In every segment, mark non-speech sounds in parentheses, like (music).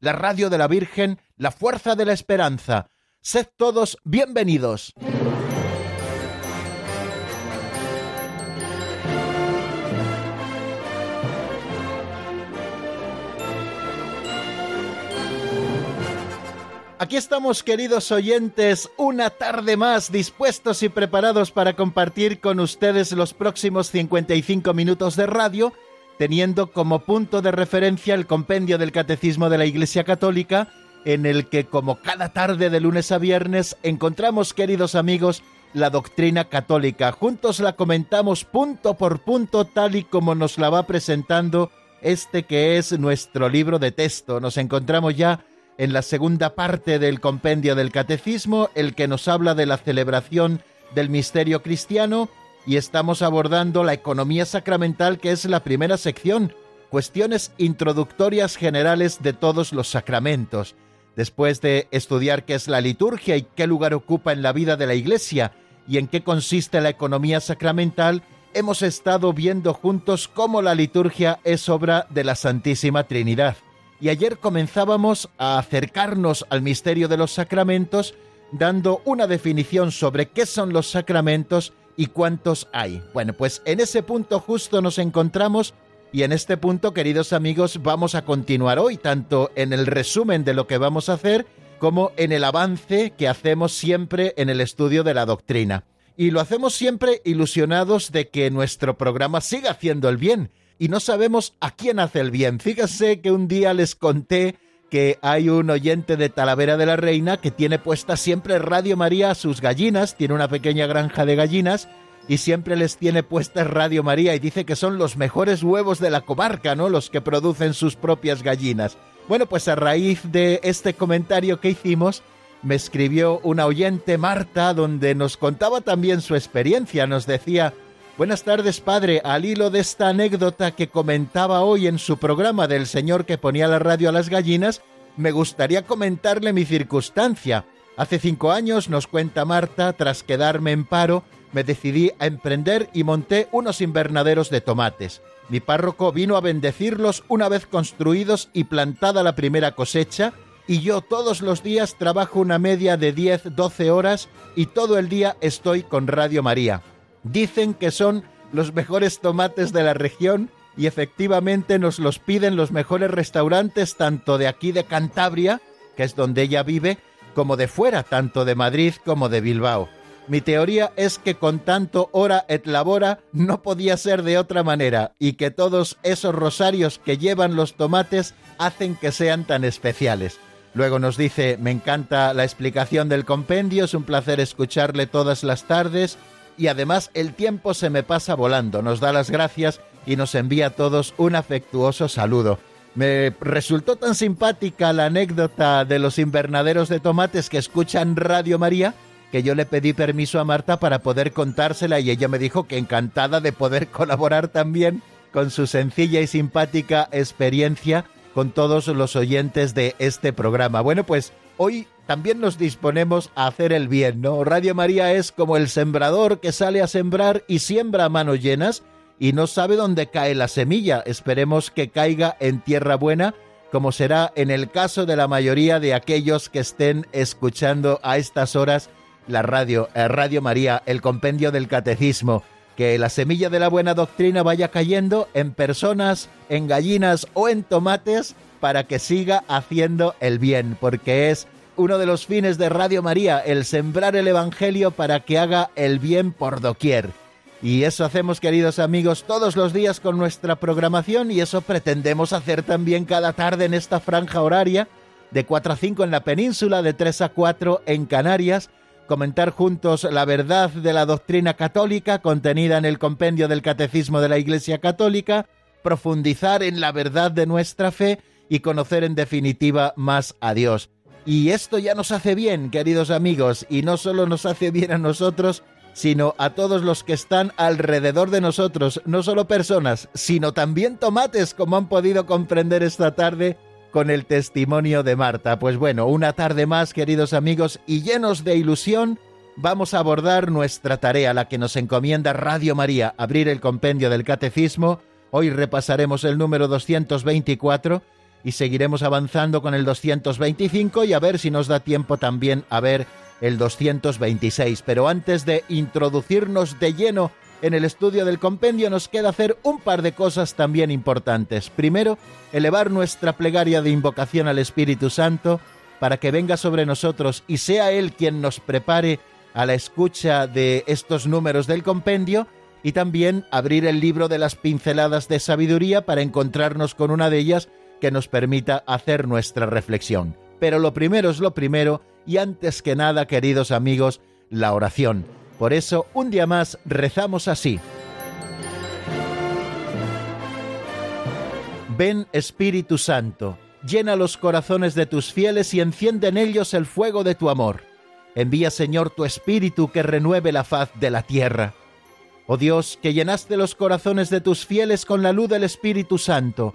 la radio de la Virgen, la fuerza de la esperanza. Sed todos bienvenidos. Aquí estamos, queridos oyentes, una tarde más dispuestos y preparados para compartir con ustedes los próximos 55 minutos de radio teniendo como punto de referencia el compendio del Catecismo de la Iglesia Católica, en el que, como cada tarde de lunes a viernes, encontramos, queridos amigos, la doctrina católica. Juntos la comentamos punto por punto tal y como nos la va presentando este que es nuestro libro de texto. Nos encontramos ya en la segunda parte del compendio del catecismo, el que nos habla de la celebración del misterio cristiano y estamos abordando la economía sacramental, que es la primera sección, cuestiones introductorias generales de todos los sacramentos. Después de estudiar qué es la liturgia y qué lugar ocupa en la vida de la Iglesia y en qué consiste la economía sacramental, hemos estado viendo juntos cómo la liturgia es obra de la Santísima Trinidad. Y ayer comenzábamos a acercarnos al misterio de los sacramentos dando una definición sobre qué son los sacramentos y cuántos hay. Bueno, pues en ese punto justo nos encontramos y en este punto, queridos amigos, vamos a continuar hoy, tanto en el resumen de lo que vamos a hacer como en el avance que hacemos siempre en el estudio de la doctrina. Y lo hacemos siempre ilusionados de que nuestro programa siga haciendo el bien. Y no sabemos a quién hace el bien. Fíjense que un día les conté que hay un oyente de Talavera de la Reina que tiene puesta siempre Radio María a sus gallinas, tiene una pequeña granja de gallinas y siempre les tiene puesta Radio María y dice que son los mejores huevos de la comarca, ¿no? Los que producen sus propias gallinas. Bueno, pues a raíz de este comentario que hicimos, me escribió una oyente, Marta, donde nos contaba también su experiencia. Nos decía, Buenas tardes, padre. Al hilo de esta anécdota que comentaba hoy en su programa del señor que ponía la radio a las gallinas, me gustaría comentarle mi circunstancia. Hace cinco años, nos cuenta Marta, tras quedarme en paro, me decidí a emprender y monté unos invernaderos de tomates. Mi párroco vino a bendecirlos una vez construidos y plantada la primera cosecha, y yo todos los días trabajo una media de 10-12 horas y todo el día estoy con Radio María. Dicen que son los mejores tomates de la región y efectivamente nos los piden los mejores restaurantes tanto de aquí de Cantabria, que es donde ella vive, como de fuera, tanto de Madrid como de Bilbao. Mi teoría es que con tanto hora et labora no podía ser de otra manera y que todos esos rosarios que llevan los tomates hacen que sean tan especiales. Luego nos dice, me encanta la explicación del compendio, es un placer escucharle todas las tardes y además el tiempo se me pasa volando. Nos da las gracias y nos envía a todos un afectuoso saludo. Me resultó tan simpática la anécdota de los invernaderos de tomates que escuchan Radio María que yo le pedí permiso a Marta para poder contársela y ella me dijo que encantada de poder (laughs) colaborar también con su sencilla y simpática experiencia con todos los oyentes de este programa. Bueno, pues hoy también nos disponemos a hacer el bien, ¿no? Radio María es como el sembrador que sale a sembrar y siembra a manos llenas y no sabe dónde cae la semilla. Esperemos que caiga en tierra buena, como será en el caso de la mayoría de aquellos que estén escuchando a estas horas la radio, eh, Radio María, el compendio del catecismo. Que la semilla de la buena doctrina vaya cayendo en personas, en gallinas o en tomates para que siga haciendo el bien, porque es uno de los fines de Radio María, el sembrar el Evangelio para que haga el bien por doquier. Y eso hacemos, queridos amigos, todos los días con nuestra programación y eso pretendemos hacer también cada tarde en esta franja horaria, de 4 a 5 en la península, de 3 a 4 en Canarias, comentar juntos la verdad de la doctrina católica contenida en el compendio del Catecismo de la Iglesia Católica, profundizar en la verdad de nuestra fe y conocer en definitiva más a Dios. Y esto ya nos hace bien, queridos amigos, y no solo nos hace bien a nosotros, sino a todos los que están alrededor de nosotros, no solo personas, sino también tomates, como han podido comprender esta tarde con el testimonio de Marta. Pues bueno, una tarde más, queridos amigos, y llenos de ilusión, vamos a abordar nuestra tarea, la que nos encomienda Radio María, abrir el compendio del Catecismo. Hoy repasaremos el número 224 y seguiremos avanzando con el 225 y a ver si nos da tiempo también a ver el 226. Pero antes de introducirnos de lleno en el estudio del compendio nos queda hacer un par de cosas también importantes. Primero, elevar nuestra plegaria de invocación al Espíritu Santo para que venga sobre nosotros y sea Él quien nos prepare a la escucha de estos números del compendio y también abrir el libro de las pinceladas de sabiduría para encontrarnos con una de ellas que nos permita hacer nuestra reflexión. Pero lo primero es lo primero y antes que nada, queridos amigos, la oración. Por eso, un día más rezamos así. Ven Espíritu Santo, llena los corazones de tus fieles y enciende en ellos el fuego de tu amor. Envía Señor tu Espíritu que renueve la faz de la tierra. Oh Dios, que llenaste los corazones de tus fieles con la luz del Espíritu Santo,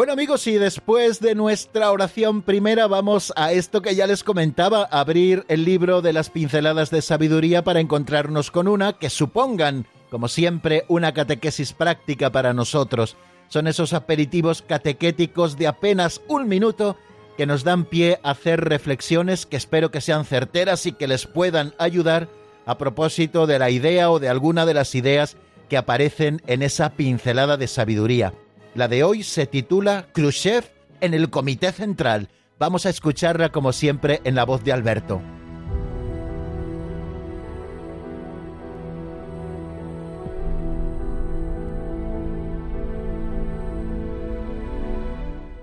Bueno amigos, y después de nuestra oración primera vamos a esto que ya les comentaba, abrir el libro de las pinceladas de sabiduría para encontrarnos con una que supongan, como siempre, una catequesis práctica para nosotros. Son esos aperitivos catequéticos de apenas un minuto que nos dan pie a hacer reflexiones que espero que sean certeras y que les puedan ayudar a propósito de la idea o de alguna de las ideas que aparecen en esa pincelada de sabiduría. La de hoy se titula Khrushchev en el Comité Central. Vamos a escucharla como siempre en la voz de Alberto.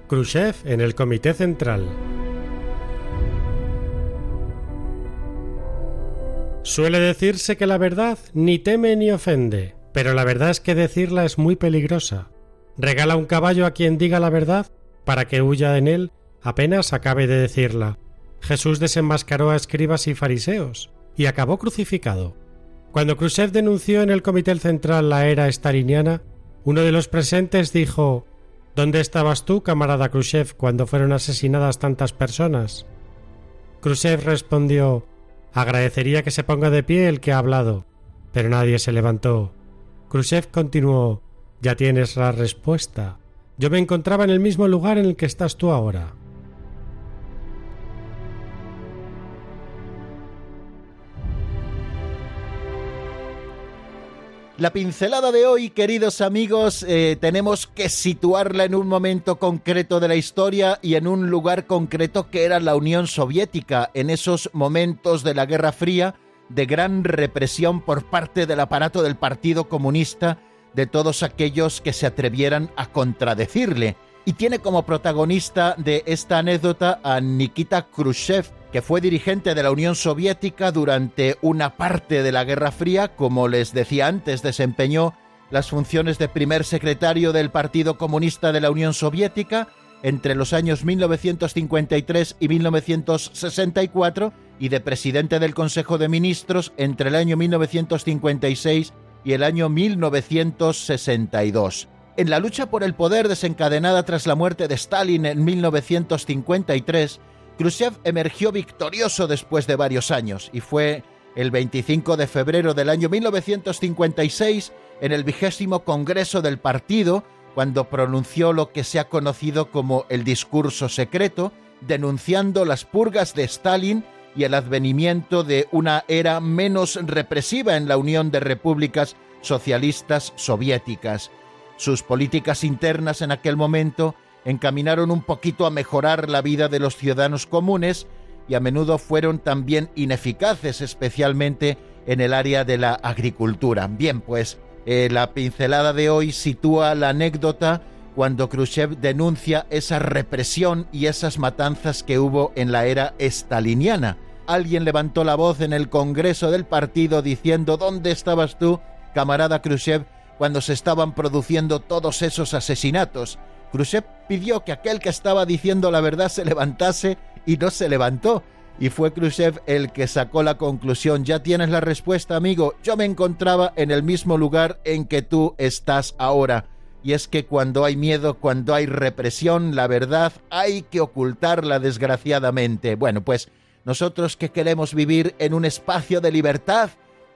Khrushchev en el Comité Central. Suele decirse que la verdad ni teme ni ofende, pero la verdad es que decirla es muy peligrosa regala un caballo a quien diga la verdad para que huya en él apenas acabe de decirla. Jesús desenmascaró a escribas y fariseos y acabó crucificado. Cuando Khrushchev denunció en el Comité Central la era staliniana, uno de los presentes dijo ¿Dónde estabas tú, camarada Khrushchev, cuando fueron asesinadas tantas personas? Khrushchev respondió Agradecería que se ponga de pie el que ha hablado. Pero nadie se levantó. Khrushchev continuó ya tienes la respuesta. Yo me encontraba en el mismo lugar en el que estás tú ahora. La pincelada de hoy, queridos amigos, eh, tenemos que situarla en un momento concreto de la historia y en un lugar concreto que era la Unión Soviética, en esos momentos de la Guerra Fría, de gran represión por parte del aparato del Partido Comunista de todos aquellos que se atrevieran a contradecirle. Y tiene como protagonista de esta anécdota a Nikita Khrushchev, que fue dirigente de la Unión Soviética durante una parte de la Guerra Fría, como les decía antes, desempeñó las funciones de primer secretario del Partido Comunista de la Unión Soviética entre los años 1953 y 1964 y de presidente del Consejo de Ministros entre el año 1956 y el año 1962. En la lucha por el poder desencadenada tras la muerte de Stalin en 1953, Khrushchev emergió victorioso después de varios años y fue el 25 de febrero del año 1956 en el vigésimo Congreso del Partido cuando pronunció lo que se ha conocido como el discurso secreto, denunciando las purgas de Stalin y el advenimiento de una era menos represiva en la Unión de Repúblicas Socialistas Soviéticas. Sus políticas internas en aquel momento encaminaron un poquito a mejorar la vida de los ciudadanos comunes y a menudo fueron también ineficaces, especialmente en el área de la agricultura. Bien, pues eh, la pincelada de hoy sitúa la anécdota cuando Khrushchev denuncia esa represión y esas matanzas que hubo en la era estaliniana. Alguien levantó la voz en el Congreso del partido diciendo ¿Dónde estabas tú, camarada Khrushchev, cuando se estaban produciendo todos esos asesinatos? Khrushchev pidió que aquel que estaba diciendo la verdad se levantase y no se levantó. Y fue Khrushchev el que sacó la conclusión. Ya tienes la respuesta, amigo. Yo me encontraba en el mismo lugar en que tú estás ahora. Y es que cuando hay miedo, cuando hay represión, la verdad hay que ocultarla desgraciadamente. Bueno, pues nosotros que queremos vivir en un espacio de libertad,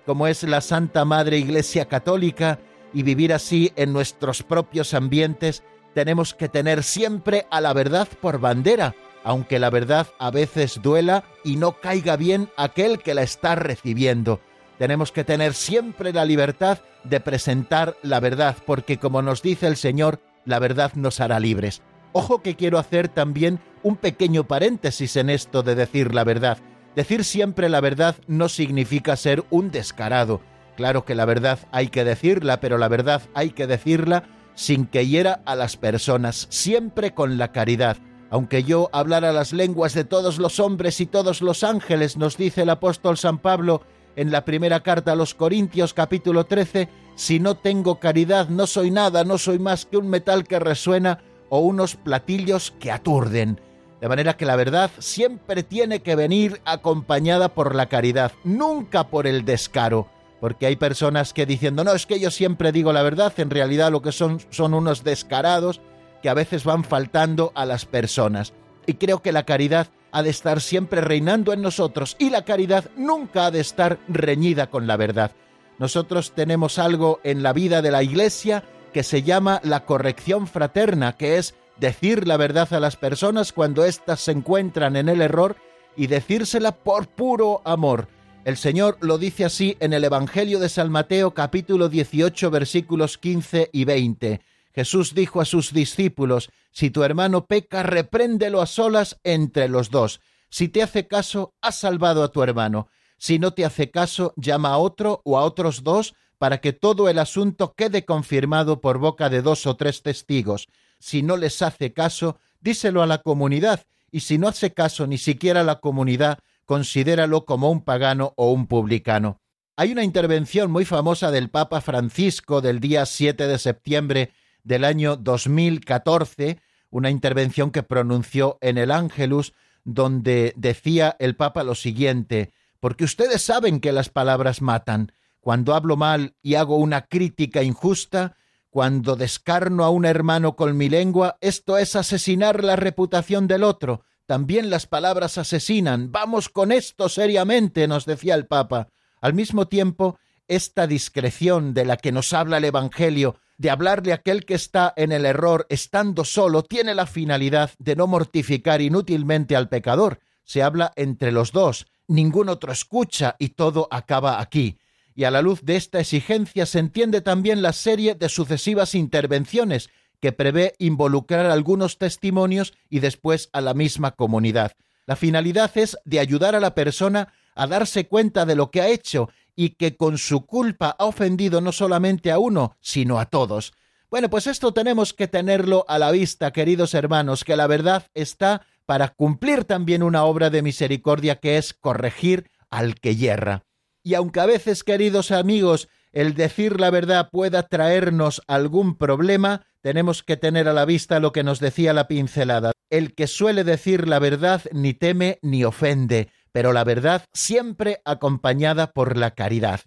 como es la Santa Madre Iglesia Católica, y vivir así en nuestros propios ambientes, tenemos que tener siempre a la verdad por bandera, aunque la verdad a veces duela y no caiga bien aquel que la está recibiendo. Tenemos que tener siempre la libertad de presentar la verdad, porque como nos dice el Señor, la verdad nos hará libres. Ojo que quiero hacer también un pequeño paréntesis en esto de decir la verdad. Decir siempre la verdad no significa ser un descarado. Claro que la verdad hay que decirla, pero la verdad hay que decirla sin que hiera a las personas, siempre con la caridad. Aunque yo hablara las lenguas de todos los hombres y todos los ángeles, nos dice el apóstol San Pablo en la primera carta a los Corintios capítulo 13, si no tengo caridad no soy nada, no soy más que un metal que resuena o unos platillos que aturden. De manera que la verdad siempre tiene que venir acompañada por la caridad, nunca por el descaro porque hay personas que diciendo, no, es que yo siempre digo la verdad, en realidad lo que son son unos descarados que a veces van faltando a las personas. Y creo que la caridad ha de estar siempre reinando en nosotros y la caridad nunca ha de estar reñida con la verdad. Nosotros tenemos algo en la vida de la Iglesia que se llama la corrección fraterna, que es decir la verdad a las personas cuando éstas se encuentran en el error y decírsela por puro amor el Señor lo dice así en el Evangelio de San Mateo capítulo 18 versículos 15 y 20. Jesús dijo a sus discípulos, Si tu hermano peca, repréndelo a solas entre los dos. Si te hace caso, has salvado a tu hermano. Si no te hace caso, llama a otro o a otros dos para que todo el asunto quede confirmado por boca de dos o tres testigos. Si no les hace caso, díselo a la comunidad, y si no hace caso ni siquiera la comunidad, considéralo como un pagano o un publicano. Hay una intervención muy famosa del Papa Francisco del día 7 de septiembre del año 2014, una intervención que pronunció en el Ángelus, donde decía el Papa lo siguiente, porque ustedes saben que las palabras matan. Cuando hablo mal y hago una crítica injusta, cuando descarno a un hermano con mi lengua, esto es asesinar la reputación del otro, también las palabras asesinan. Vamos con esto seriamente, nos decía el Papa. Al mismo tiempo, esta discreción de la que nos habla el Evangelio, de hablarle a aquel que está en el error estando solo, tiene la finalidad de no mortificar inútilmente al pecador. Se habla entre los dos, ningún otro escucha y todo acaba aquí. Y a la luz de esta exigencia se entiende también la serie de sucesivas intervenciones que prevé involucrar algunos testimonios y después a la misma comunidad. La finalidad es de ayudar a la persona a darse cuenta de lo que ha hecho y que con su culpa ha ofendido no solamente a uno, sino a todos. Bueno, pues esto tenemos que tenerlo a la vista, queridos hermanos, que la verdad está para cumplir también una obra de misericordia que es corregir al que yerra. Y aunque a veces, queridos amigos, el decir la verdad pueda traernos algún problema, tenemos que tener a la vista lo que nos decía la pincelada. El que suele decir la verdad ni teme ni ofende, pero la verdad siempre acompañada por la caridad.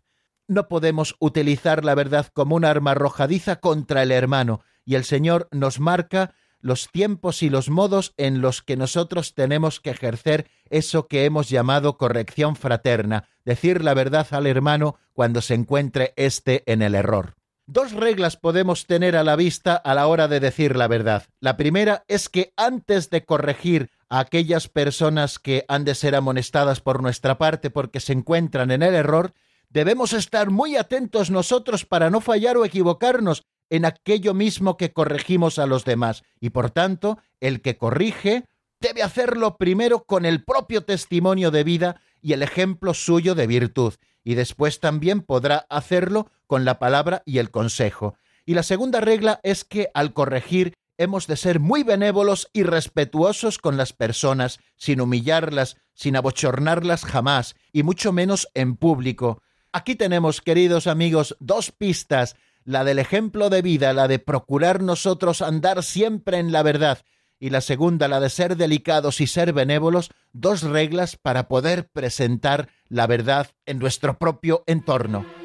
No podemos utilizar la verdad como un arma arrojadiza contra el hermano, y el Señor nos marca los tiempos y los modos en los que nosotros tenemos que ejercer eso que hemos llamado corrección fraterna, decir la verdad al hermano cuando se encuentre éste en el error. Dos reglas podemos tener a la vista a la hora de decir la verdad. La primera es que antes de corregir a aquellas personas que han de ser amonestadas por nuestra parte porque se encuentran en el error, debemos estar muy atentos nosotros para no fallar o equivocarnos en aquello mismo que corregimos a los demás. Y por tanto, el que corrige debe hacerlo primero con el propio testimonio de vida y el ejemplo suyo de virtud, y después también podrá hacerlo con la palabra y el consejo. Y la segunda regla es que al corregir hemos de ser muy benévolos y respetuosos con las personas, sin humillarlas, sin abochornarlas jamás, y mucho menos en público. Aquí tenemos, queridos amigos, dos pistas, la del ejemplo de vida, la de procurar nosotros andar siempre en la verdad, y la segunda, la de ser delicados y ser benévolos, dos reglas para poder presentar la verdad en nuestro propio entorno.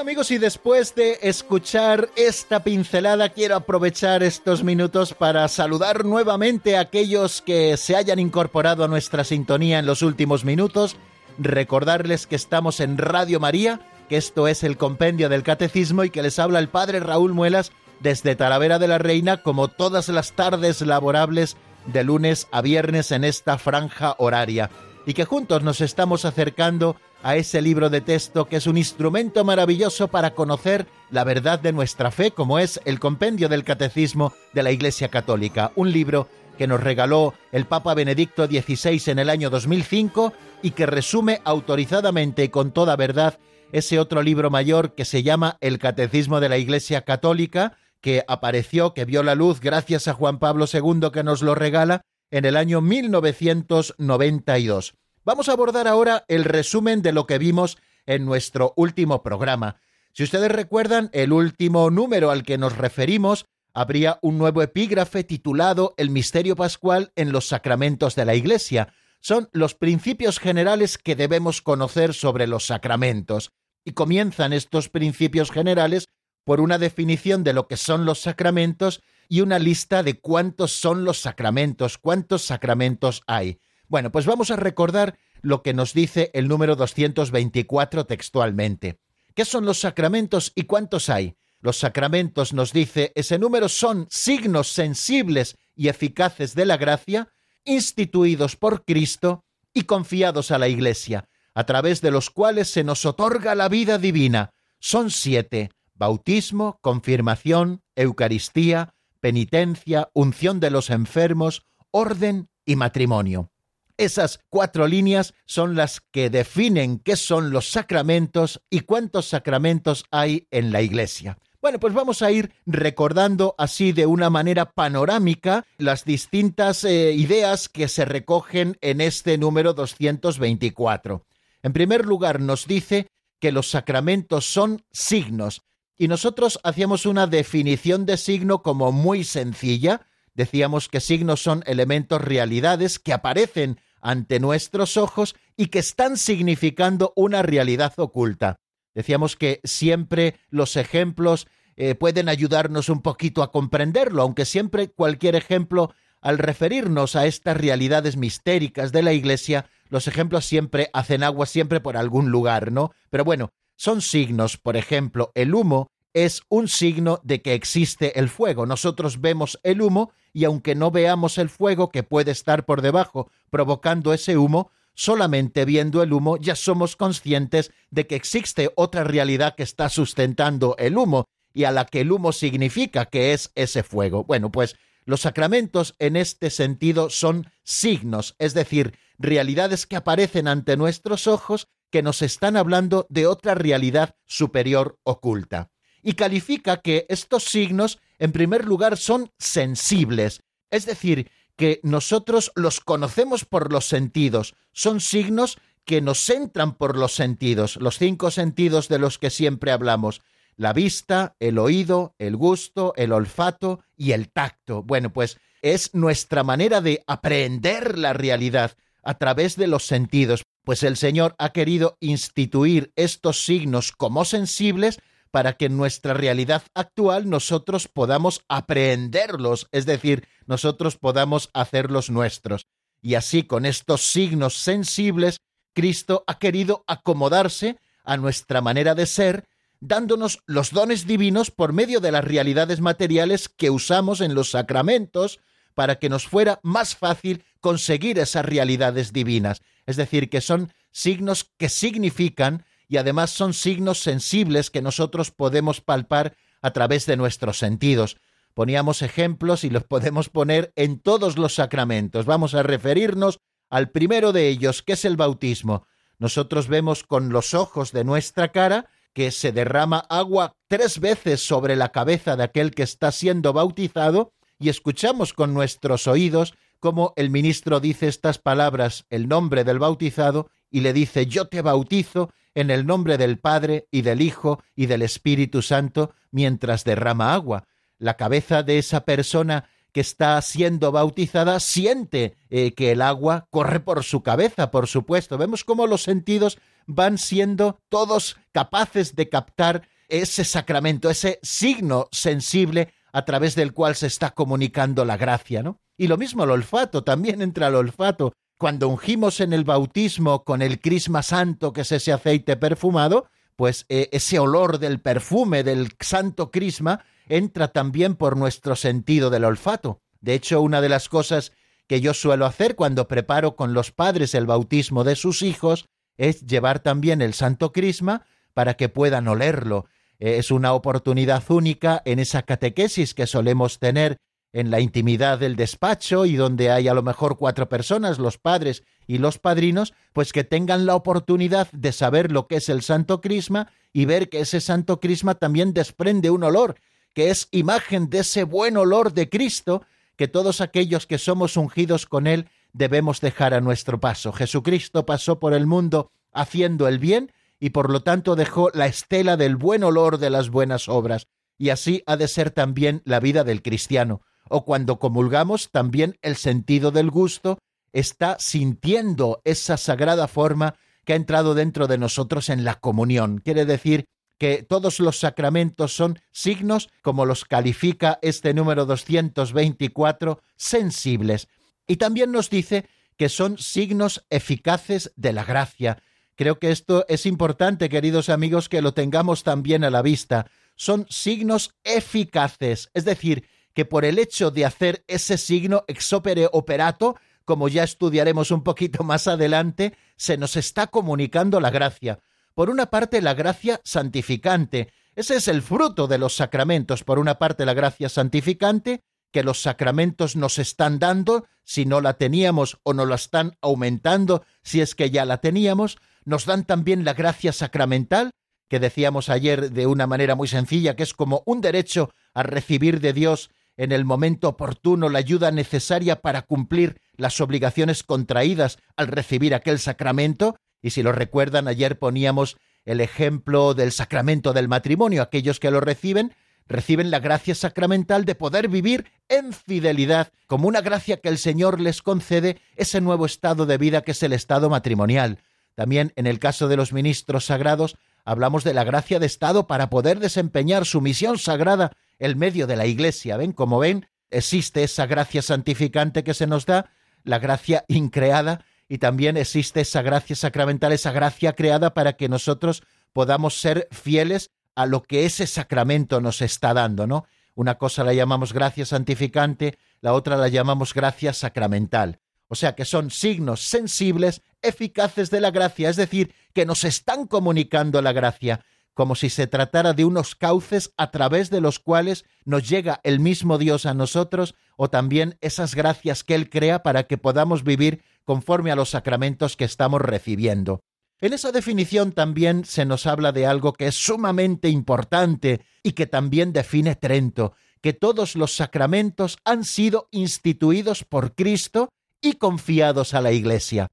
Amigos, y después de escuchar esta pincelada, quiero aprovechar estos minutos para saludar nuevamente a aquellos que se hayan incorporado a nuestra sintonía en los últimos minutos, recordarles que estamos en Radio María, que esto es el compendio del catecismo y que les habla el padre Raúl Muelas desde Talavera de la Reina, como todas las tardes laborables de lunes a viernes en esta franja horaria, y que juntos nos estamos acercando a ese libro de texto que es un instrumento maravilloso para conocer la verdad de nuestra fe, como es el Compendio del Catecismo de la Iglesia Católica, un libro que nos regaló el Papa Benedicto XVI en el año 2005 y que resume autorizadamente y con toda verdad ese otro libro mayor que se llama El Catecismo de la Iglesia Católica, que apareció, que vio la luz gracias a Juan Pablo II que nos lo regala en el año 1992. Vamos a abordar ahora el resumen de lo que vimos en nuestro último programa. Si ustedes recuerdan, el último número al que nos referimos habría un nuevo epígrafe titulado El misterio pascual en los sacramentos de la Iglesia. Son los principios generales que debemos conocer sobre los sacramentos. Y comienzan estos principios generales por una definición de lo que son los sacramentos y una lista de cuántos son los sacramentos, cuántos sacramentos hay. Bueno, pues vamos a recordar lo que nos dice el número 224 textualmente. ¿Qué son los sacramentos y cuántos hay? Los sacramentos, nos dice ese número, son signos sensibles y eficaces de la gracia, instituidos por Cristo y confiados a la Iglesia, a través de los cuales se nos otorga la vida divina. Son siete, bautismo, confirmación, Eucaristía, penitencia, unción de los enfermos, orden y matrimonio. Esas cuatro líneas son las que definen qué son los sacramentos y cuántos sacramentos hay en la Iglesia. Bueno, pues vamos a ir recordando así de una manera panorámica las distintas eh, ideas que se recogen en este número 224. En primer lugar, nos dice que los sacramentos son signos, y nosotros hacíamos una definición de signo como muy sencilla. Decíamos que signos son elementos realidades que aparecen ante nuestros ojos y que están significando una realidad oculta. Decíamos que siempre los ejemplos eh, pueden ayudarnos un poquito a comprenderlo, aunque siempre cualquier ejemplo, al referirnos a estas realidades mistéricas de la Iglesia, los ejemplos siempre hacen agua siempre por algún lugar, ¿no? Pero bueno, son signos, por ejemplo, el humo es un signo de que existe el fuego. Nosotros vemos el humo y aunque no veamos el fuego que puede estar por debajo provocando ese humo, solamente viendo el humo ya somos conscientes de que existe otra realidad que está sustentando el humo y a la que el humo significa que es ese fuego. Bueno, pues los sacramentos en este sentido son signos, es decir, realidades que aparecen ante nuestros ojos que nos están hablando de otra realidad superior oculta. Y califica que estos signos en primer lugar, son sensibles, es decir, que nosotros los conocemos por los sentidos, son signos que nos entran por los sentidos, los cinco sentidos de los que siempre hablamos, la vista, el oído, el gusto, el olfato y el tacto. Bueno, pues es nuestra manera de aprender la realidad a través de los sentidos. Pues el Señor ha querido instituir estos signos como sensibles para que en nuestra realidad actual nosotros podamos aprehenderlos, es decir, nosotros podamos hacerlos nuestros. Y así con estos signos sensibles, Cristo ha querido acomodarse a nuestra manera de ser, dándonos los dones divinos por medio de las realidades materiales que usamos en los sacramentos, para que nos fuera más fácil conseguir esas realidades divinas. Es decir, que son signos que significan y además son signos sensibles que nosotros podemos palpar a través de nuestros sentidos. Poníamos ejemplos y los (laughs) podemos poner en todos los sacramentos. Vamos a referirnos al primero de ellos, que es el bautismo. Nosotros vemos con los ojos de nuestra cara que se derrama agua tres veces sobre la cabeza de aquel que está siendo bautizado y escuchamos con nuestros oídos cómo el ministro dice estas palabras, el nombre del bautizado, y le dice, yo te bautizo en el nombre del Padre y del Hijo y del Espíritu Santo mientras derrama agua. La cabeza de esa persona que está siendo bautizada siente eh, que el agua corre por su cabeza, por supuesto. Vemos cómo los sentidos van siendo todos capaces de captar ese sacramento, ese signo sensible a través del cual se está comunicando la gracia, ¿no? Y lo mismo el olfato, también entra el olfato cuando ungimos en el bautismo con el crisma santo, que es ese aceite perfumado, pues eh, ese olor del perfume del santo crisma entra también por nuestro sentido del olfato. De hecho, una de las cosas que yo suelo hacer cuando preparo con los padres el bautismo de sus hijos es llevar también el santo crisma para que puedan olerlo. Es una oportunidad única en esa catequesis que solemos tener en la intimidad del despacho y donde hay a lo mejor cuatro personas, los padres y los padrinos, pues que tengan la oportunidad de saber lo que es el Santo Crisma y ver que ese Santo Crisma también desprende un olor, que es imagen de ese buen olor de Cristo que todos aquellos que somos ungidos con Él debemos dejar a nuestro paso. Jesucristo pasó por el mundo haciendo el bien y por lo tanto dejó la estela del buen olor de las buenas obras. Y así ha de ser también la vida del cristiano o cuando comulgamos también el sentido del gusto está sintiendo esa sagrada forma que ha entrado dentro de nosotros en la comunión. Quiere decir que todos los sacramentos son signos, como los califica este número 224, sensibles. Y también nos dice que son signos eficaces de la gracia. Creo que esto es importante, queridos amigos, que lo tengamos también a la vista. Son signos eficaces, es decir, que por el hecho de hacer ese signo ex opere operato, como ya estudiaremos un poquito más adelante, se nos está comunicando la gracia. Por una parte, la gracia santificante. Ese es el fruto de los sacramentos. Por una parte, la gracia santificante, que los sacramentos nos están dando, si no la teníamos o nos la están aumentando, si es que ya la teníamos. Nos dan también la gracia sacramental, que decíamos ayer de una manera muy sencilla, que es como un derecho a recibir de Dios en el momento oportuno la ayuda necesaria para cumplir las obligaciones contraídas al recibir aquel sacramento, y si lo recuerdan, ayer poníamos el ejemplo del sacramento del matrimonio, aquellos que lo reciben, reciben la gracia sacramental de poder vivir en fidelidad, como una gracia que el Señor les concede ese nuevo estado de vida que es el estado matrimonial. También en el caso de los ministros sagrados, hablamos de la gracia de estado para poder desempeñar su misión sagrada el medio de la Iglesia. ¿Ven? Como ven, existe esa gracia santificante que se nos da, la gracia increada, y también existe esa gracia sacramental, esa gracia creada para que nosotros podamos ser fieles a lo que ese sacramento nos está dando, ¿no? Una cosa la llamamos gracia santificante, la otra la llamamos gracia sacramental. O sea que son signos sensibles, eficaces de la gracia, es decir, que nos están comunicando la gracia, como si se tratara de unos cauces a través de los cuales nos llega el mismo Dios a nosotros o también esas gracias que Él crea para que podamos vivir conforme a los sacramentos que estamos recibiendo. En esa definición también se nos habla de algo que es sumamente importante y que también define Trento, que todos los sacramentos han sido instituidos por Cristo y confiados a la Iglesia.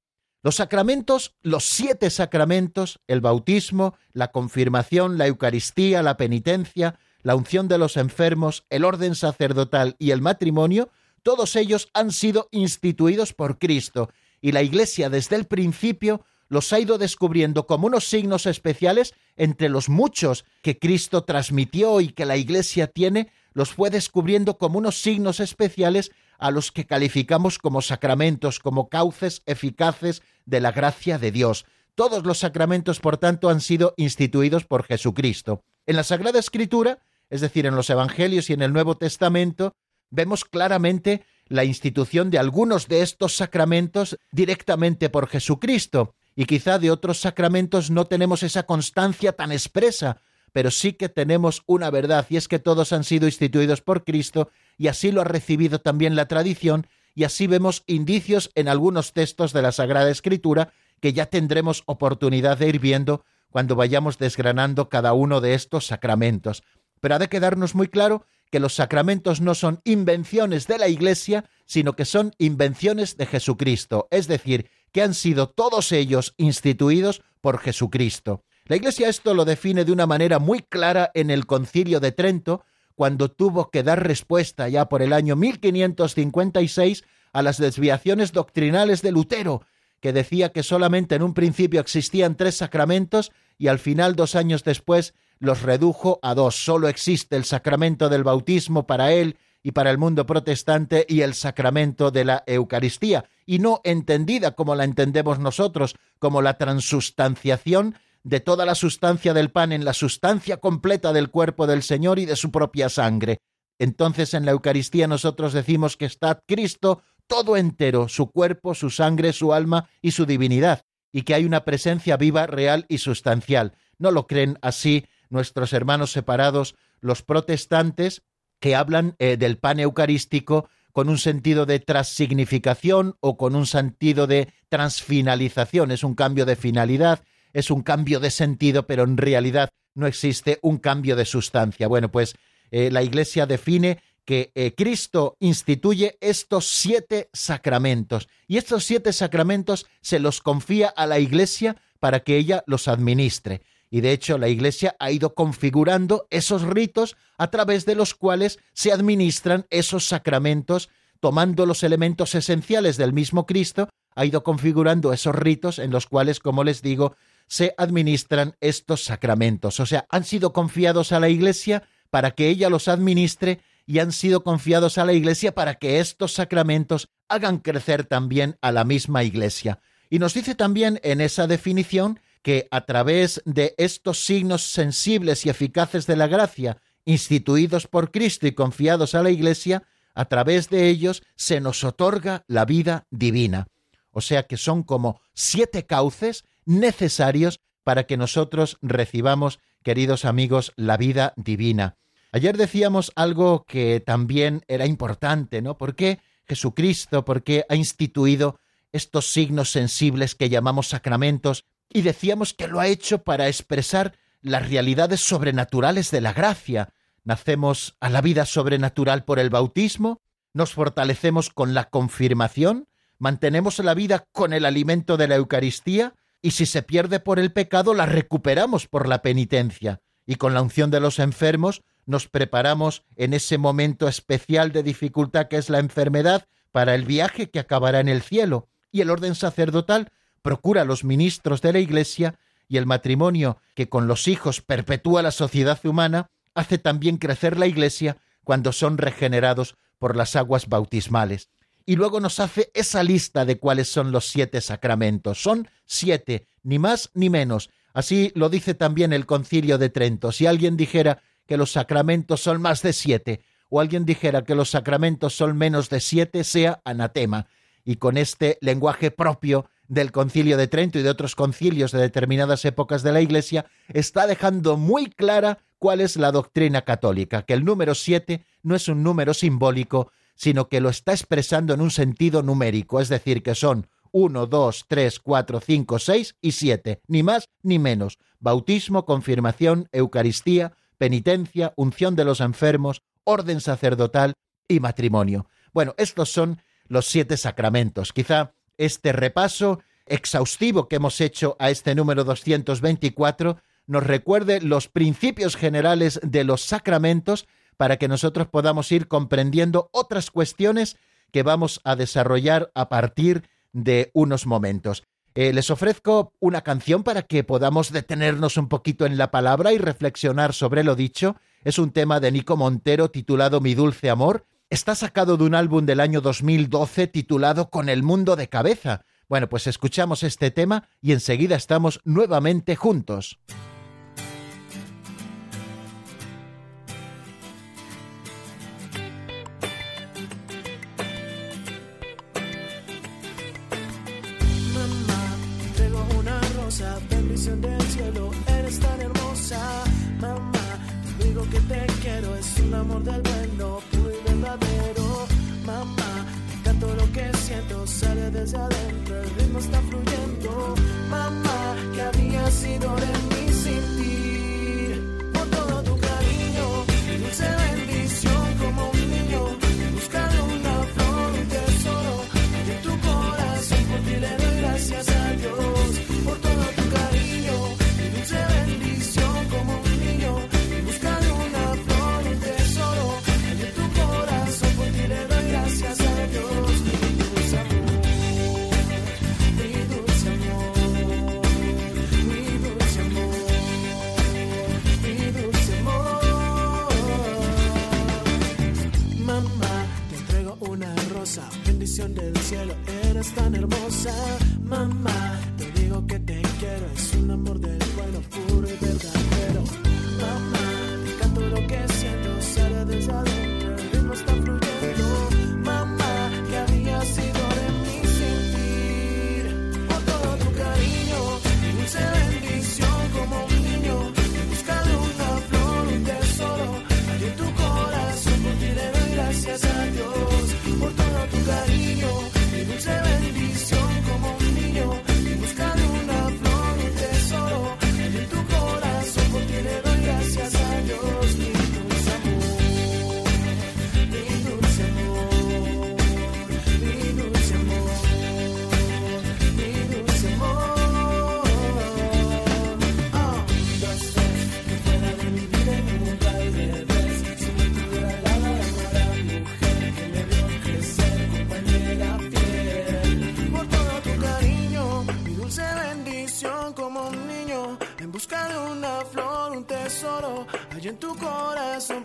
Los sacramentos, los siete sacramentos, el bautismo, la confirmación, la Eucaristía, la penitencia, la unción de los enfermos, el orden sacerdotal y el matrimonio, todos ellos han sido instituidos por Cristo. Y la Iglesia desde el principio los ha ido descubriendo como unos signos especiales entre los muchos que Cristo transmitió y que la Iglesia tiene, los fue descubriendo como unos signos especiales a los que calificamos como sacramentos, como cauces eficaces de la gracia de Dios. Todos los sacramentos, por tanto, han sido instituidos por Jesucristo. En la Sagrada Escritura, es decir, en los Evangelios y en el Nuevo Testamento, vemos claramente la institución de algunos de estos sacramentos directamente por Jesucristo, y quizá de otros sacramentos no tenemos esa constancia tan expresa, pero sí que tenemos una verdad, y es que todos han sido instituidos por Cristo, y así lo ha recibido también la tradición, y así vemos indicios en algunos textos de la Sagrada Escritura que ya tendremos oportunidad de ir viendo cuando vayamos desgranando cada uno de estos sacramentos. Pero ha de quedarnos muy claro que los sacramentos no son invenciones de la Iglesia, sino que son invenciones de Jesucristo, es decir, que han sido todos ellos instituidos por Jesucristo. La Iglesia esto lo define de una manera muy clara en el Concilio de Trento, cuando tuvo que dar respuesta ya por el año 1556 a las desviaciones doctrinales de Lutero, que decía que solamente en un principio existían tres sacramentos y al final, dos años después, los redujo a dos. Solo existe el sacramento del bautismo para él y para el mundo protestante y el sacramento de la Eucaristía, y no entendida como la entendemos nosotros, como la transustanciación de toda la sustancia del pan en la sustancia completa del cuerpo del Señor y de su propia sangre. Entonces en la Eucaristía nosotros decimos que está Cristo todo entero, su cuerpo, su sangre, su alma y su divinidad, y que hay una presencia viva, real y sustancial. ¿No lo creen así nuestros hermanos separados, los protestantes, que hablan eh, del pan eucarístico con un sentido de transignificación o con un sentido de transfinalización? Es un cambio de finalidad, es un cambio de sentido, pero en realidad no existe un cambio de sustancia. Bueno, pues eh, la Iglesia define que eh, Cristo instituye estos siete sacramentos y estos siete sacramentos se los confía a la Iglesia para que ella los administre. Y de hecho la Iglesia ha ido configurando esos ritos a través de los cuales se administran esos sacramentos, tomando los elementos esenciales del mismo Cristo, ha ido configurando esos ritos en los cuales, como les digo, se administran estos sacramentos. O sea, han sido confiados a la Iglesia para que ella los administre y han sido confiados a la Iglesia para que estos sacramentos hagan crecer también a la misma Iglesia. Y nos dice también en esa definición que a través de estos signos sensibles y eficaces de la gracia, instituidos por Cristo y confiados a la Iglesia, a través de ellos se nos otorga la vida divina. O sea que son como siete cauces necesarios para que nosotros recibamos, queridos amigos, la vida divina. Ayer decíamos algo que también era importante, ¿no? ¿Por qué Jesucristo, por qué ha instituido estos signos sensibles que llamamos sacramentos? Y decíamos que lo ha hecho para expresar las realidades sobrenaturales de la gracia. Nacemos a la vida sobrenatural por el bautismo, nos fortalecemos con la confirmación, mantenemos la vida con el alimento de la Eucaristía, y si se pierde por el pecado, la recuperamos por la penitencia, y con la unción de los enfermos nos preparamos en ese momento especial de dificultad que es la enfermedad para el viaje que acabará en el cielo, y el orden sacerdotal procura los ministros de la Iglesia y el matrimonio que con los hijos perpetúa la sociedad humana, hace también crecer la Iglesia cuando son regenerados por las aguas bautismales. Y luego nos hace esa lista de cuáles son los siete sacramentos. Son siete, ni más ni menos. Así lo dice también el concilio de Trento. Si alguien dijera que los sacramentos son más de siete, o alguien dijera que los sacramentos son menos de siete, sea anatema. Y con este lenguaje propio del concilio de Trento y de otros concilios de determinadas épocas de la Iglesia, está dejando muy clara cuál es la doctrina católica, que el número siete no es un número simbólico, sino que lo está expresando en un sentido numérico, es decir, que son uno, dos, tres, cuatro, cinco, seis y siete, ni más ni menos. Bautismo, confirmación, Eucaristía, penitencia, unción de los enfermos, orden sacerdotal y matrimonio. Bueno, estos son los siete sacramentos. Quizá este repaso exhaustivo que hemos hecho a este número 224 nos recuerde los principios generales de los sacramentos para que nosotros podamos ir comprendiendo otras cuestiones que vamos a desarrollar a partir de unos momentos. Eh, les ofrezco una canción para que podamos detenernos un poquito en la palabra y reflexionar sobre lo dicho. Es un tema de Nico Montero titulado Mi dulce amor. Está sacado de un álbum del año 2012 titulado Con el mundo de cabeza. Bueno, pues escuchamos este tema y enseguida estamos nuevamente juntos. Un amor del bueno, puro y verdadero, mamá. Canto lo que siento, sale desde adentro, el ritmo está fluyendo, mamá. Que había sido de mí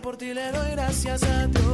por ti le doy gracias a Dios,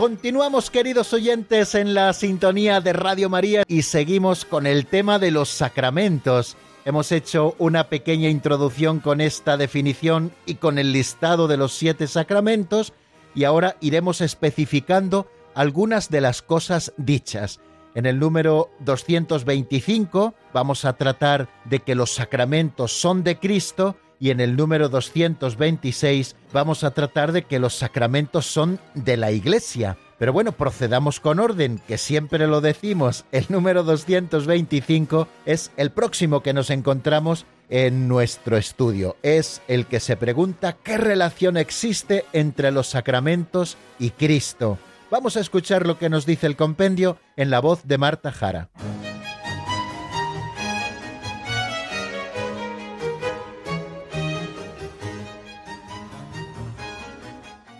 Continuamos, queridos oyentes, en la sintonía de Radio María y seguimos con el tema de los sacramentos. Hemos hecho una pequeña introducción con esta definición y con el listado de los siete sacramentos y ahora iremos especificando algunas de las cosas dichas. En el número 225 vamos a tratar de que los sacramentos son de Cristo y en el número 226 vamos a tratar de que los sacramentos son de la Iglesia. Pero bueno, procedamos con orden, que siempre lo decimos. El número 225 es el próximo que nos encontramos en nuestro estudio. Es el que se pregunta qué relación existe entre los sacramentos y Cristo. Vamos a escuchar lo que nos dice el compendio en la voz de Marta Jara.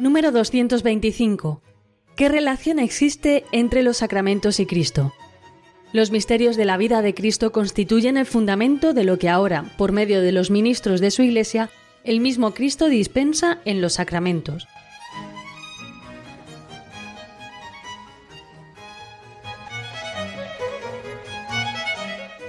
Número 225. ¿Qué relación existe entre los sacramentos y Cristo? Los misterios de la vida de Cristo constituyen el fundamento de lo que ahora, por medio de los ministros de su Iglesia, el mismo Cristo dispensa en los sacramentos.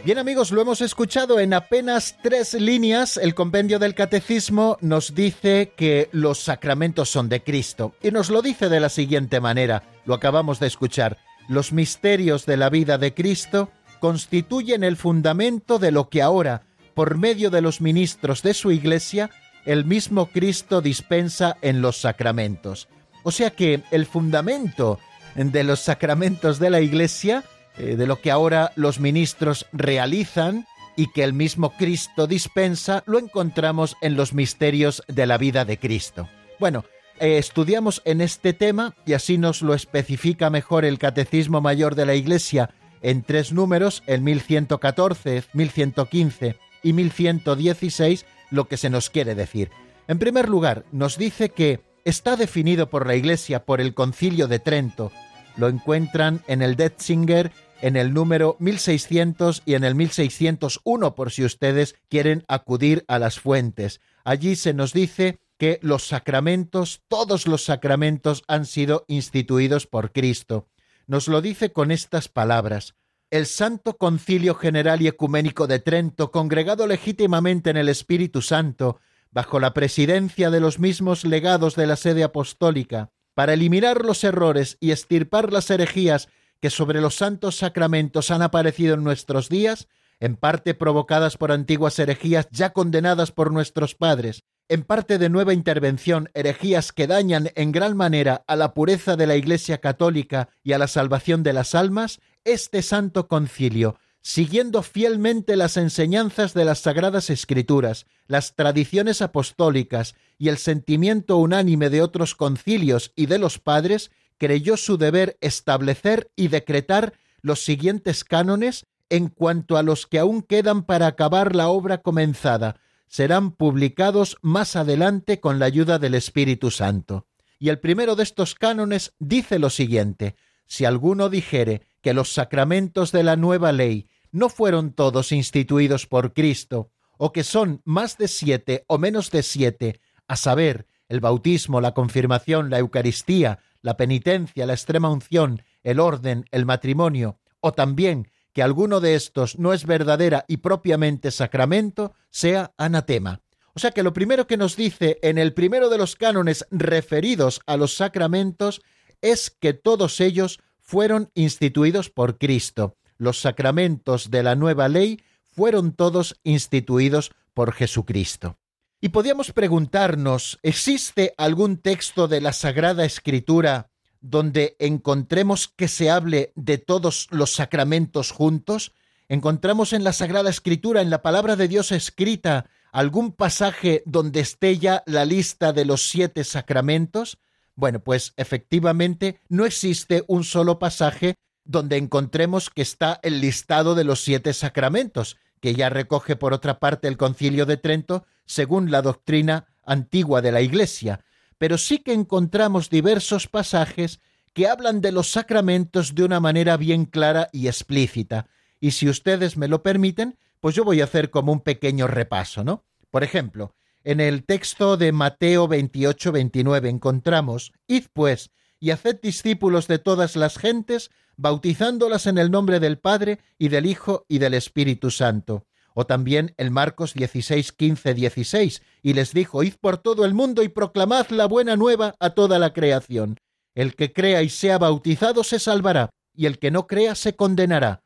Bien amigos, lo hemos escuchado en apenas tres líneas. El compendio del catecismo nos dice que los sacramentos son de Cristo y nos lo dice de la siguiente manera, lo acabamos de escuchar. Los misterios de la vida de Cristo constituyen el fundamento de lo que ahora, por medio de los ministros de su Iglesia, el mismo Cristo dispensa en los sacramentos. O sea que el fundamento de los sacramentos de la Iglesia eh, de lo que ahora los ministros realizan y que el mismo Cristo dispensa, lo encontramos en los misterios de la vida de Cristo. Bueno, eh, estudiamos en este tema y así nos lo especifica mejor el Catecismo Mayor de la Iglesia en tres números, el 1114, 1115 y 1116, lo que se nos quiere decir. En primer lugar, nos dice que está definido por la Iglesia por el Concilio de Trento, lo encuentran en el Detzinger, en el número 1600 y en el 1601 por si ustedes quieren acudir a las fuentes. Allí se nos dice que los sacramentos, todos los sacramentos han sido instituidos por Cristo. Nos lo dice con estas palabras. El Santo Concilio General y Ecuménico de Trento, congregado legítimamente en el Espíritu Santo, bajo la presidencia de los mismos legados de la sede apostólica, para eliminar los errores y estirpar las herejías que sobre los santos sacramentos han aparecido en nuestros días, en parte provocadas por antiguas herejías ya condenadas por nuestros padres, en parte de nueva intervención, herejías que dañan en gran manera a la pureza de la Iglesia católica y a la salvación de las almas, este santo concilio, siguiendo fielmente las enseñanzas de las sagradas escrituras, las tradiciones apostólicas y el sentimiento unánime de otros concilios y de los padres, creyó su deber establecer y decretar los siguientes cánones en cuanto a los que aún quedan para acabar la obra comenzada, serán publicados más adelante con la ayuda del Espíritu Santo. Y el primero de estos cánones dice lo siguiente, si alguno dijere que los sacramentos de la nueva ley no fueron todos instituidos por Cristo, o que son más de siete o menos de siete, a saber, el bautismo, la confirmación, la Eucaristía, la penitencia, la extrema unción, el orden, el matrimonio, o también que alguno de estos no es verdadera y propiamente sacramento, sea anatema. O sea que lo primero que nos dice en el primero de los cánones referidos a los sacramentos es que todos ellos fueron instituidos por Cristo. Los sacramentos de la nueva ley fueron todos instituidos por Jesucristo. Y podíamos preguntarnos, ¿existe algún texto de la Sagrada Escritura donde encontremos que se hable de todos los sacramentos juntos? ¿Encontramos en la Sagrada Escritura, en la palabra de Dios escrita, algún pasaje donde esté ya la lista de los siete sacramentos? Bueno, pues efectivamente no existe un solo pasaje donde encontremos que está el listado de los siete sacramentos, que ya recoge por otra parte el concilio de Trento, según la doctrina antigua de la Iglesia, pero sí que encontramos diversos pasajes que hablan de los sacramentos de una manera bien clara y explícita. Y si ustedes me lo permiten, pues yo voy a hacer como un pequeño repaso, ¿no? Por ejemplo, en el texto de Mateo 28-29 encontramos, Id pues, y haced discípulos de todas las gentes, bautizándolas en el nombre del Padre y del Hijo y del Espíritu Santo. O también el Marcos 16, 15, 16, y les dijo, Id por todo el mundo y proclamad la buena nueva a toda la creación. El que crea y sea bautizado se salvará, y el que no crea se condenará.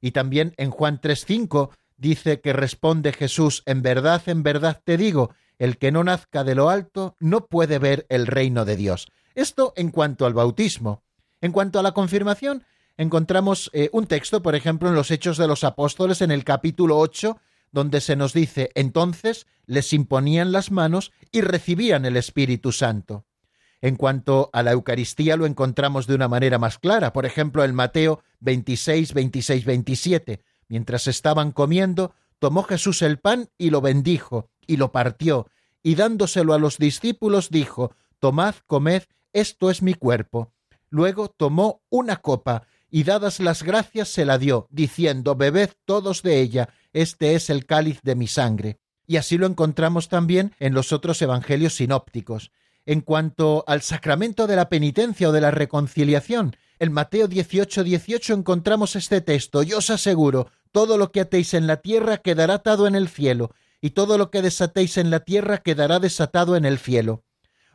Y también en Juan 3:5 dice que responde Jesús, en verdad, en verdad te digo, el que no nazca de lo alto no puede ver el reino de Dios. Esto en cuanto al bautismo. En cuanto a la confirmación, encontramos eh, un texto, por ejemplo, en los Hechos de los Apóstoles, en el capítulo 8, donde se nos dice entonces les imponían las manos y recibían el Espíritu Santo. En cuanto a la Eucaristía lo encontramos de una manera más clara, por ejemplo en Mateo 26, 26, 27. Mientras estaban comiendo, tomó Jesús el pan y lo bendijo, y lo partió, y dándoselo a los discípulos dijo, Tomad, comed, esto es mi cuerpo. Luego tomó una copa, y dadas las gracias se la dio, diciendo, Bebed todos de ella, este es el cáliz de mi sangre. Y así lo encontramos también en los otros evangelios sinópticos. En cuanto al sacramento de la penitencia o de la reconciliación, en Mateo 18, 18 encontramos este texto, yo os aseguro, todo lo que atéis en la tierra quedará atado en el cielo, y todo lo que desatéis en la tierra quedará desatado en el cielo.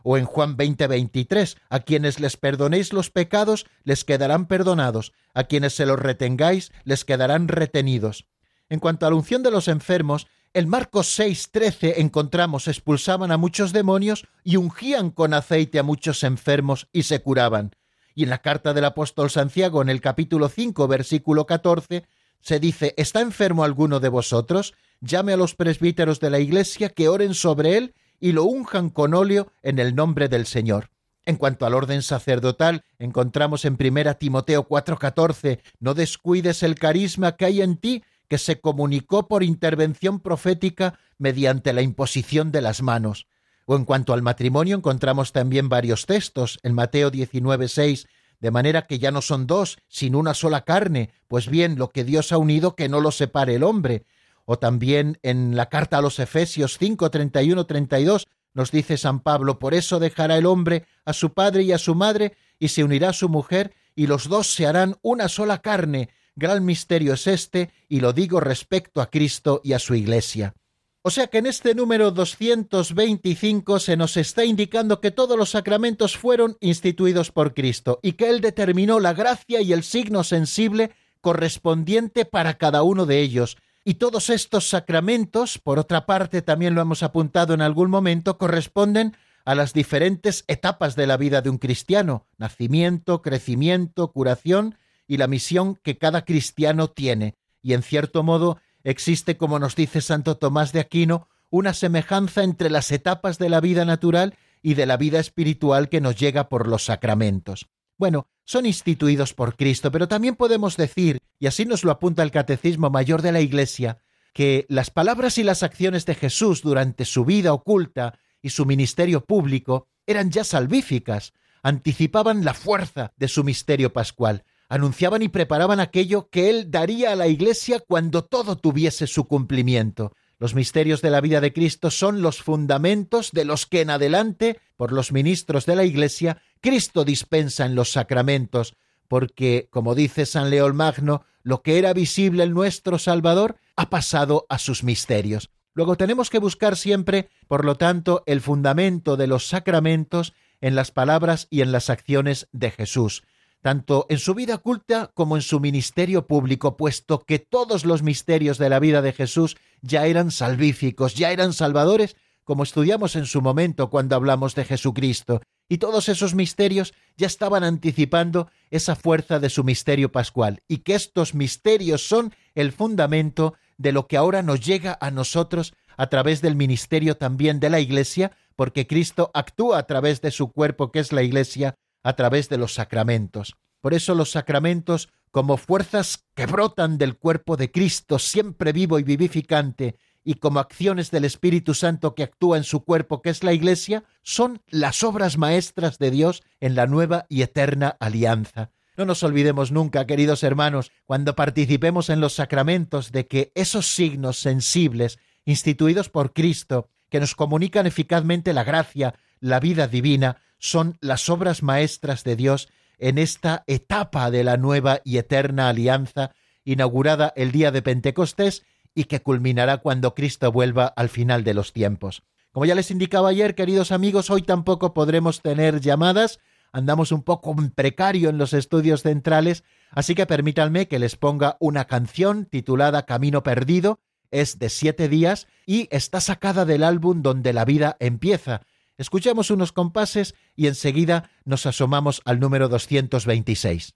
O en Juan 20, 23, a quienes les perdonéis los pecados, les quedarán perdonados, a quienes se los retengáis, les quedarán retenidos. En cuanto a la unción de los enfermos, en Marcos 6, 13 encontramos expulsaban a muchos demonios y ungían con aceite a muchos enfermos y se curaban. Y en la carta del apóstol Santiago, en el capítulo 5, versículo 14, se dice, ¿está enfermo alguno de vosotros? llame a los presbíteros de la Iglesia que oren sobre él y lo unjan con óleo en el nombre del Señor. En cuanto al orden sacerdotal, encontramos en 1 Timoteo 4:14, no descuides el carisma que hay en ti, que se comunicó por intervención profética mediante la imposición de las manos. O en cuanto al matrimonio, encontramos también varios textos en Mateo 19:6, de manera que ya no son dos, sino una sola carne, pues bien, lo que Dios ha unido que no lo separe el hombre o también en la carta a los Efesios 5, 31, 32, nos dice San Pablo, por eso dejará el hombre a su padre y a su madre, y se unirá a su mujer, y los dos se harán una sola carne. Gran misterio es este, y lo digo respecto a Cristo y a su Iglesia. O sea que en este número 225 se nos está indicando que todos los sacramentos fueron instituidos por Cristo y que Él determinó la gracia y el signo sensible correspondiente para cada uno de ellos, y todos estos sacramentos, por otra parte, también lo hemos apuntado en algún momento, corresponden a las diferentes etapas de la vida de un cristiano, nacimiento, crecimiento, curación y la misión que cada cristiano tiene. Y en cierto modo existe, como nos dice Santo Tomás de Aquino, una semejanza entre las etapas de la vida natural y de la vida espiritual que nos llega por los sacramentos. Bueno, son instituidos por Cristo, pero también podemos decir, y así nos lo apunta el Catecismo Mayor de la Iglesia, que las palabras y las acciones de Jesús durante su vida oculta y su ministerio público eran ya salvíficas, anticipaban la fuerza de su misterio pascual, anunciaban y preparaban aquello que él daría a la Iglesia cuando todo tuviese su cumplimiento. Los misterios de la vida de Cristo son los fundamentos de los que en adelante, por los ministros de la Iglesia, Cristo dispensa en los sacramentos, porque, como dice San León Magno, lo que era visible en nuestro Salvador ha pasado a sus misterios. Luego tenemos que buscar siempre, por lo tanto, el fundamento de los sacramentos en las palabras y en las acciones de Jesús, tanto en su vida culta como en su ministerio público, puesto que todos los misterios de la vida de Jesús ya eran salvíficos, ya eran salvadores, como estudiamos en su momento cuando hablamos de Jesucristo, y todos esos misterios ya estaban anticipando esa fuerza de su misterio pascual, y que estos misterios son el fundamento de lo que ahora nos llega a nosotros a través del ministerio también de la Iglesia, porque Cristo actúa a través de su cuerpo, que es la Iglesia, a través de los sacramentos. Por eso los sacramentos, como fuerzas que brotan del cuerpo de Cristo, siempre vivo y vivificante, y como acciones del Espíritu Santo que actúa en su cuerpo, que es la Iglesia, son las obras maestras de Dios en la nueva y eterna alianza. No nos olvidemos nunca, queridos hermanos, cuando participemos en los sacramentos, de que esos signos sensibles instituidos por Cristo, que nos comunican eficazmente la gracia, la vida divina, son las obras maestras de Dios en esta etapa de la nueva y eterna alianza, inaugurada el día de Pentecostés y que culminará cuando Cristo vuelva al final de los tiempos. Como ya les indicaba ayer, queridos amigos, hoy tampoco podremos tener llamadas, andamos un poco precario en los estudios centrales, así que permítanme que les ponga una canción titulada Camino Perdido, es de siete días y está sacada del álbum donde la vida empieza. Escuchamos unos compases y enseguida nos asomamos al número 226.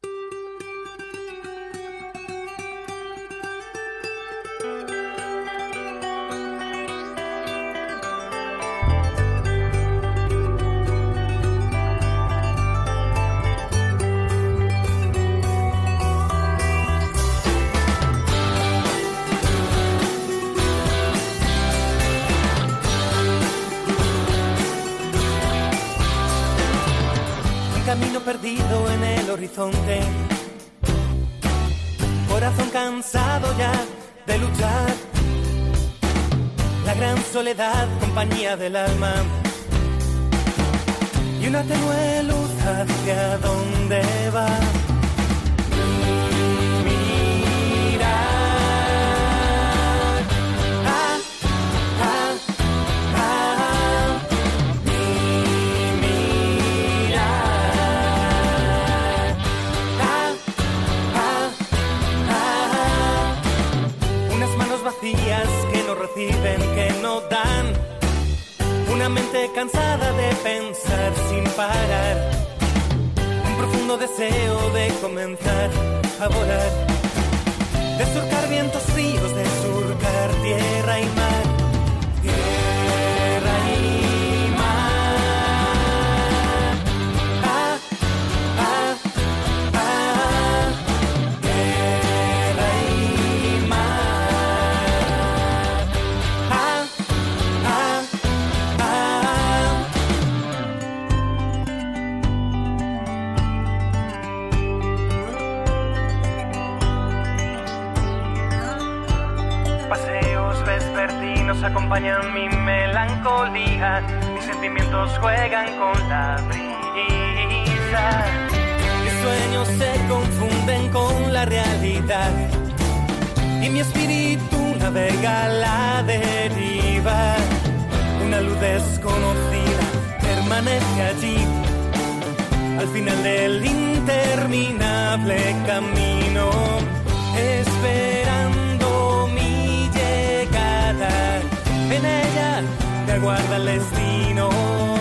Horizonte. Corazón cansado ya de luchar. La gran soledad, compañía del alma. Y una tenue luz hacia dónde va. Vacías que no reciben, que no dan. Una mente cansada de pensar sin parar. Un profundo deseo de comenzar a volar. De surcar vientos fríos, de surcar tierra y mar. Acompañan mi melancolía, mis sentimientos juegan con la brisa. Mis sueños se confunden con la realidad y mi espíritu navega la deriva. Una luz desconocida permanece allí al final del interminable camino, esperando mi llegada. En ella te aguarda el destino.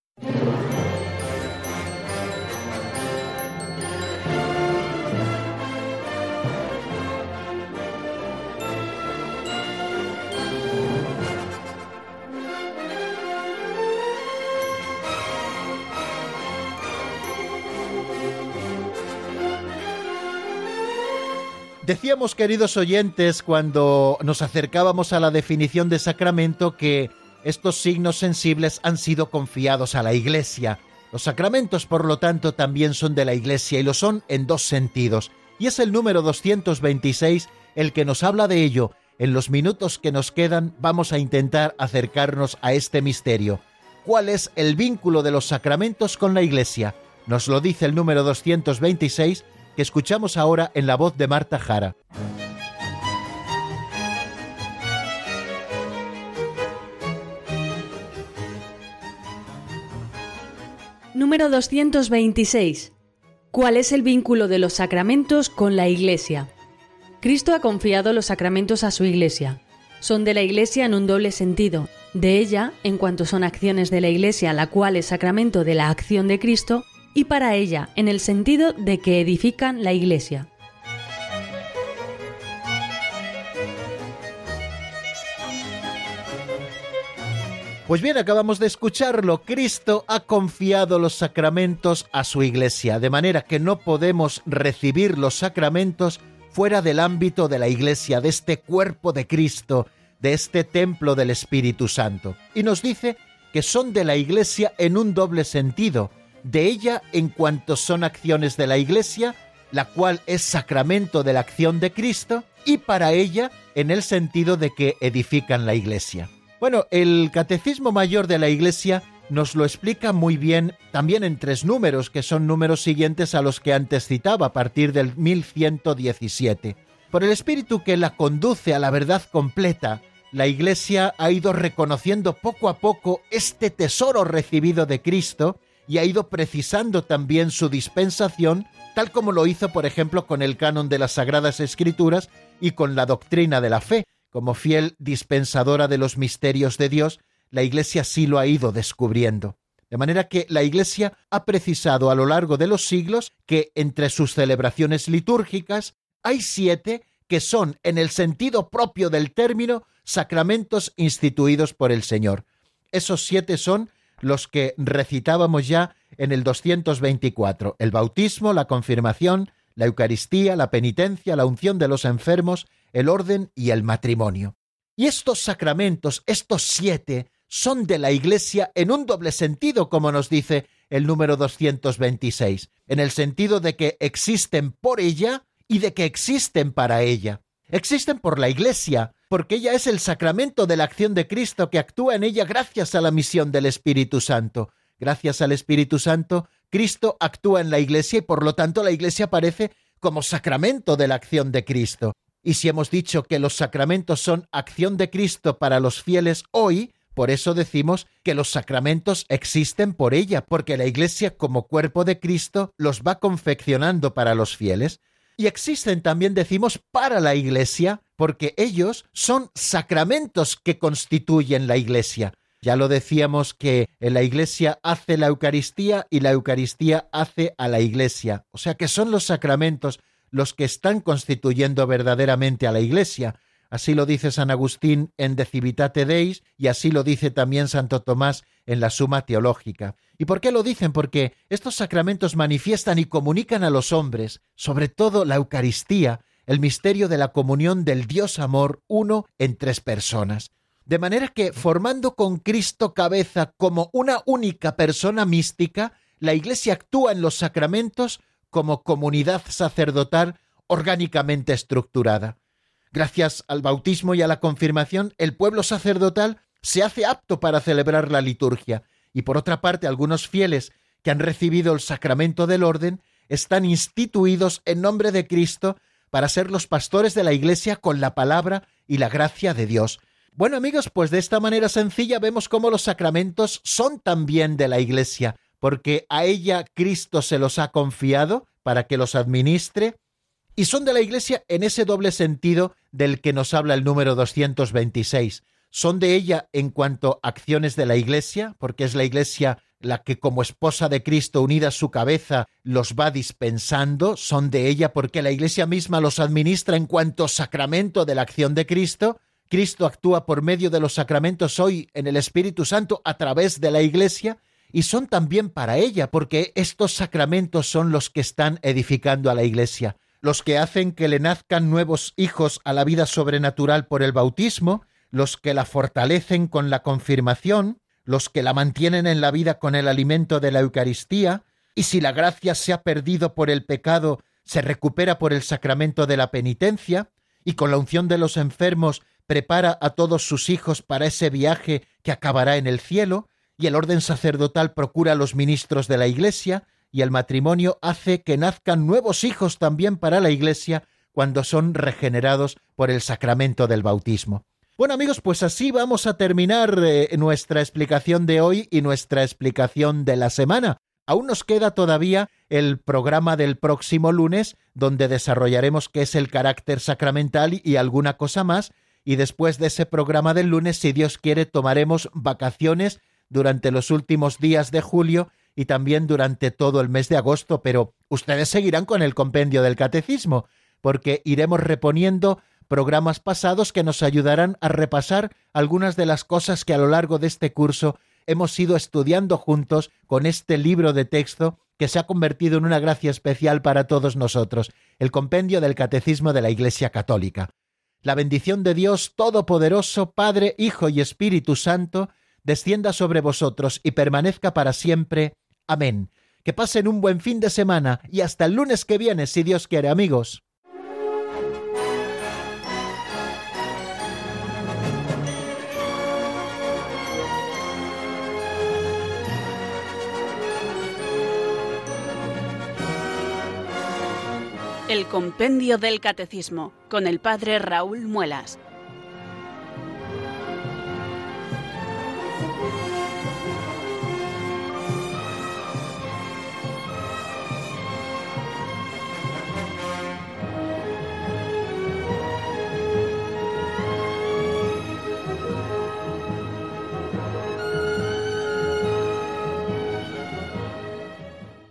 Decíamos, queridos oyentes, cuando nos acercábamos a la definición de sacramento, que estos signos sensibles han sido confiados a la Iglesia. Los sacramentos, por lo tanto, también son de la Iglesia y lo son en dos sentidos. Y es el número 226 el que nos habla de ello. En los minutos que nos quedan vamos a intentar acercarnos a este misterio. ¿Cuál es el vínculo de los sacramentos con la Iglesia? Nos lo dice el número 226 que escuchamos ahora en la voz de Marta Jara. Número 226. ¿Cuál es el vínculo de los sacramentos con la Iglesia? Cristo ha confiado los sacramentos a su Iglesia. Son de la Iglesia en un doble sentido. De ella, en cuanto son acciones de la Iglesia, la cual es sacramento de la acción de Cristo, y para ella, en el sentido de que edifican la Iglesia. Pues bien, acabamos de escucharlo. Cristo ha confiado los sacramentos a su iglesia, de manera que no podemos recibir los sacramentos fuera del ámbito de la iglesia, de este cuerpo de Cristo, de este templo del Espíritu Santo. Y nos dice que son de la iglesia en un doble sentido, de ella en cuanto son acciones de la iglesia, la cual es sacramento de la acción de Cristo, y para ella en el sentido de que edifican la iglesia. Bueno, el Catecismo Mayor de la Iglesia nos lo explica muy bien también en tres números, que son números siguientes a los que antes citaba, a partir del 1117. Por el espíritu que la conduce a la verdad completa, la Iglesia ha ido reconociendo poco a poco este tesoro recibido de Cristo y ha ido precisando también su dispensación, tal como lo hizo, por ejemplo, con el canon de las Sagradas Escrituras y con la doctrina de la fe. Como fiel dispensadora de los misterios de Dios, la Iglesia sí lo ha ido descubriendo. De manera que la Iglesia ha precisado a lo largo de los siglos que entre sus celebraciones litúrgicas hay siete que son, en el sentido propio del término, sacramentos instituidos por el Señor. Esos siete son los que recitábamos ya en el 224, el bautismo, la confirmación, la Eucaristía, la penitencia, la unción de los enfermos, el orden y el matrimonio. Y estos sacramentos, estos siete, son de la Iglesia en un doble sentido, como nos dice el número 226, en el sentido de que existen por ella y de que existen para ella. Existen por la Iglesia, porque ella es el sacramento de la acción de Cristo que actúa en ella gracias a la misión del Espíritu Santo. Gracias al Espíritu Santo, Cristo actúa en la Iglesia y por lo tanto la Iglesia aparece como sacramento de la acción de Cristo. Y si hemos dicho que los sacramentos son acción de Cristo para los fieles hoy, por eso decimos que los sacramentos existen por ella, porque la Iglesia como cuerpo de Cristo los va confeccionando para los fieles. Y existen también, decimos, para la Iglesia, porque ellos son sacramentos que constituyen la Iglesia. Ya lo decíamos que la Iglesia hace la Eucaristía y la Eucaristía hace a la Iglesia. O sea que son los sacramentos los que están constituyendo verdaderamente a la Iglesia. Así lo dice San Agustín en De Civitate Deis y así lo dice también Santo Tomás en la Suma Teológica. ¿Y por qué lo dicen? Porque estos sacramentos manifiestan y comunican a los hombres, sobre todo la Eucaristía, el misterio de la comunión del Dios amor uno en tres personas. De manera que, formando con Cristo cabeza como una única persona mística, la Iglesia actúa en los sacramentos como comunidad sacerdotal orgánicamente estructurada. Gracias al bautismo y a la confirmación, el pueblo sacerdotal se hace apto para celebrar la liturgia, y por otra parte algunos fieles que han recibido el sacramento del orden están instituidos en nombre de Cristo para ser los pastores de la Iglesia con la palabra y la gracia de Dios. Bueno amigos, pues de esta manera sencilla vemos cómo los sacramentos son también de la Iglesia, porque a ella Cristo se los ha confiado para que los administre, y son de la Iglesia en ese doble sentido del que nos habla el número 226. Son de ella en cuanto a acciones de la Iglesia, porque es la Iglesia la que como esposa de Cristo unida a su cabeza los va dispensando, son de ella porque la Iglesia misma los administra en cuanto sacramento de la acción de Cristo. Cristo actúa por medio de los sacramentos hoy en el Espíritu Santo a través de la Iglesia y son también para ella porque estos sacramentos son los que están edificando a la Iglesia los que hacen que le nazcan nuevos hijos a la vida sobrenatural por el bautismo, los que la fortalecen con la confirmación, los que la mantienen en la vida con el alimento de la Eucaristía, y si la gracia se ha perdido por el pecado, se recupera por el sacramento de la penitencia, y con la unción de los enfermos prepara a todos sus hijos para ese viaje que acabará en el cielo, y el orden sacerdotal procura a los ministros de la Iglesia, y el matrimonio hace que nazcan nuevos hijos también para la Iglesia cuando son regenerados por el sacramento del bautismo. Bueno amigos, pues así vamos a terminar eh, nuestra explicación de hoy y nuestra explicación de la semana. Aún nos queda todavía el programa del próximo lunes, donde desarrollaremos qué es el carácter sacramental y alguna cosa más, y después de ese programa del lunes, si Dios quiere, tomaremos vacaciones durante los últimos días de julio y también durante todo el mes de agosto, pero ustedes seguirán con el compendio del catecismo, porque iremos reponiendo programas pasados que nos ayudarán a repasar algunas de las cosas que a lo largo de este curso hemos ido estudiando juntos con este libro de texto que se ha convertido en una gracia especial para todos nosotros, el compendio del Catecismo de la Iglesia Católica. La bendición de Dios Todopoderoso, Padre, Hijo y Espíritu Santo, descienda sobre vosotros y permanezca para siempre. Amén. Que pasen un buen fin de semana y hasta el lunes que viene, si Dios quiere, amigos. El Compendio del Catecismo con el Padre Raúl Muelas.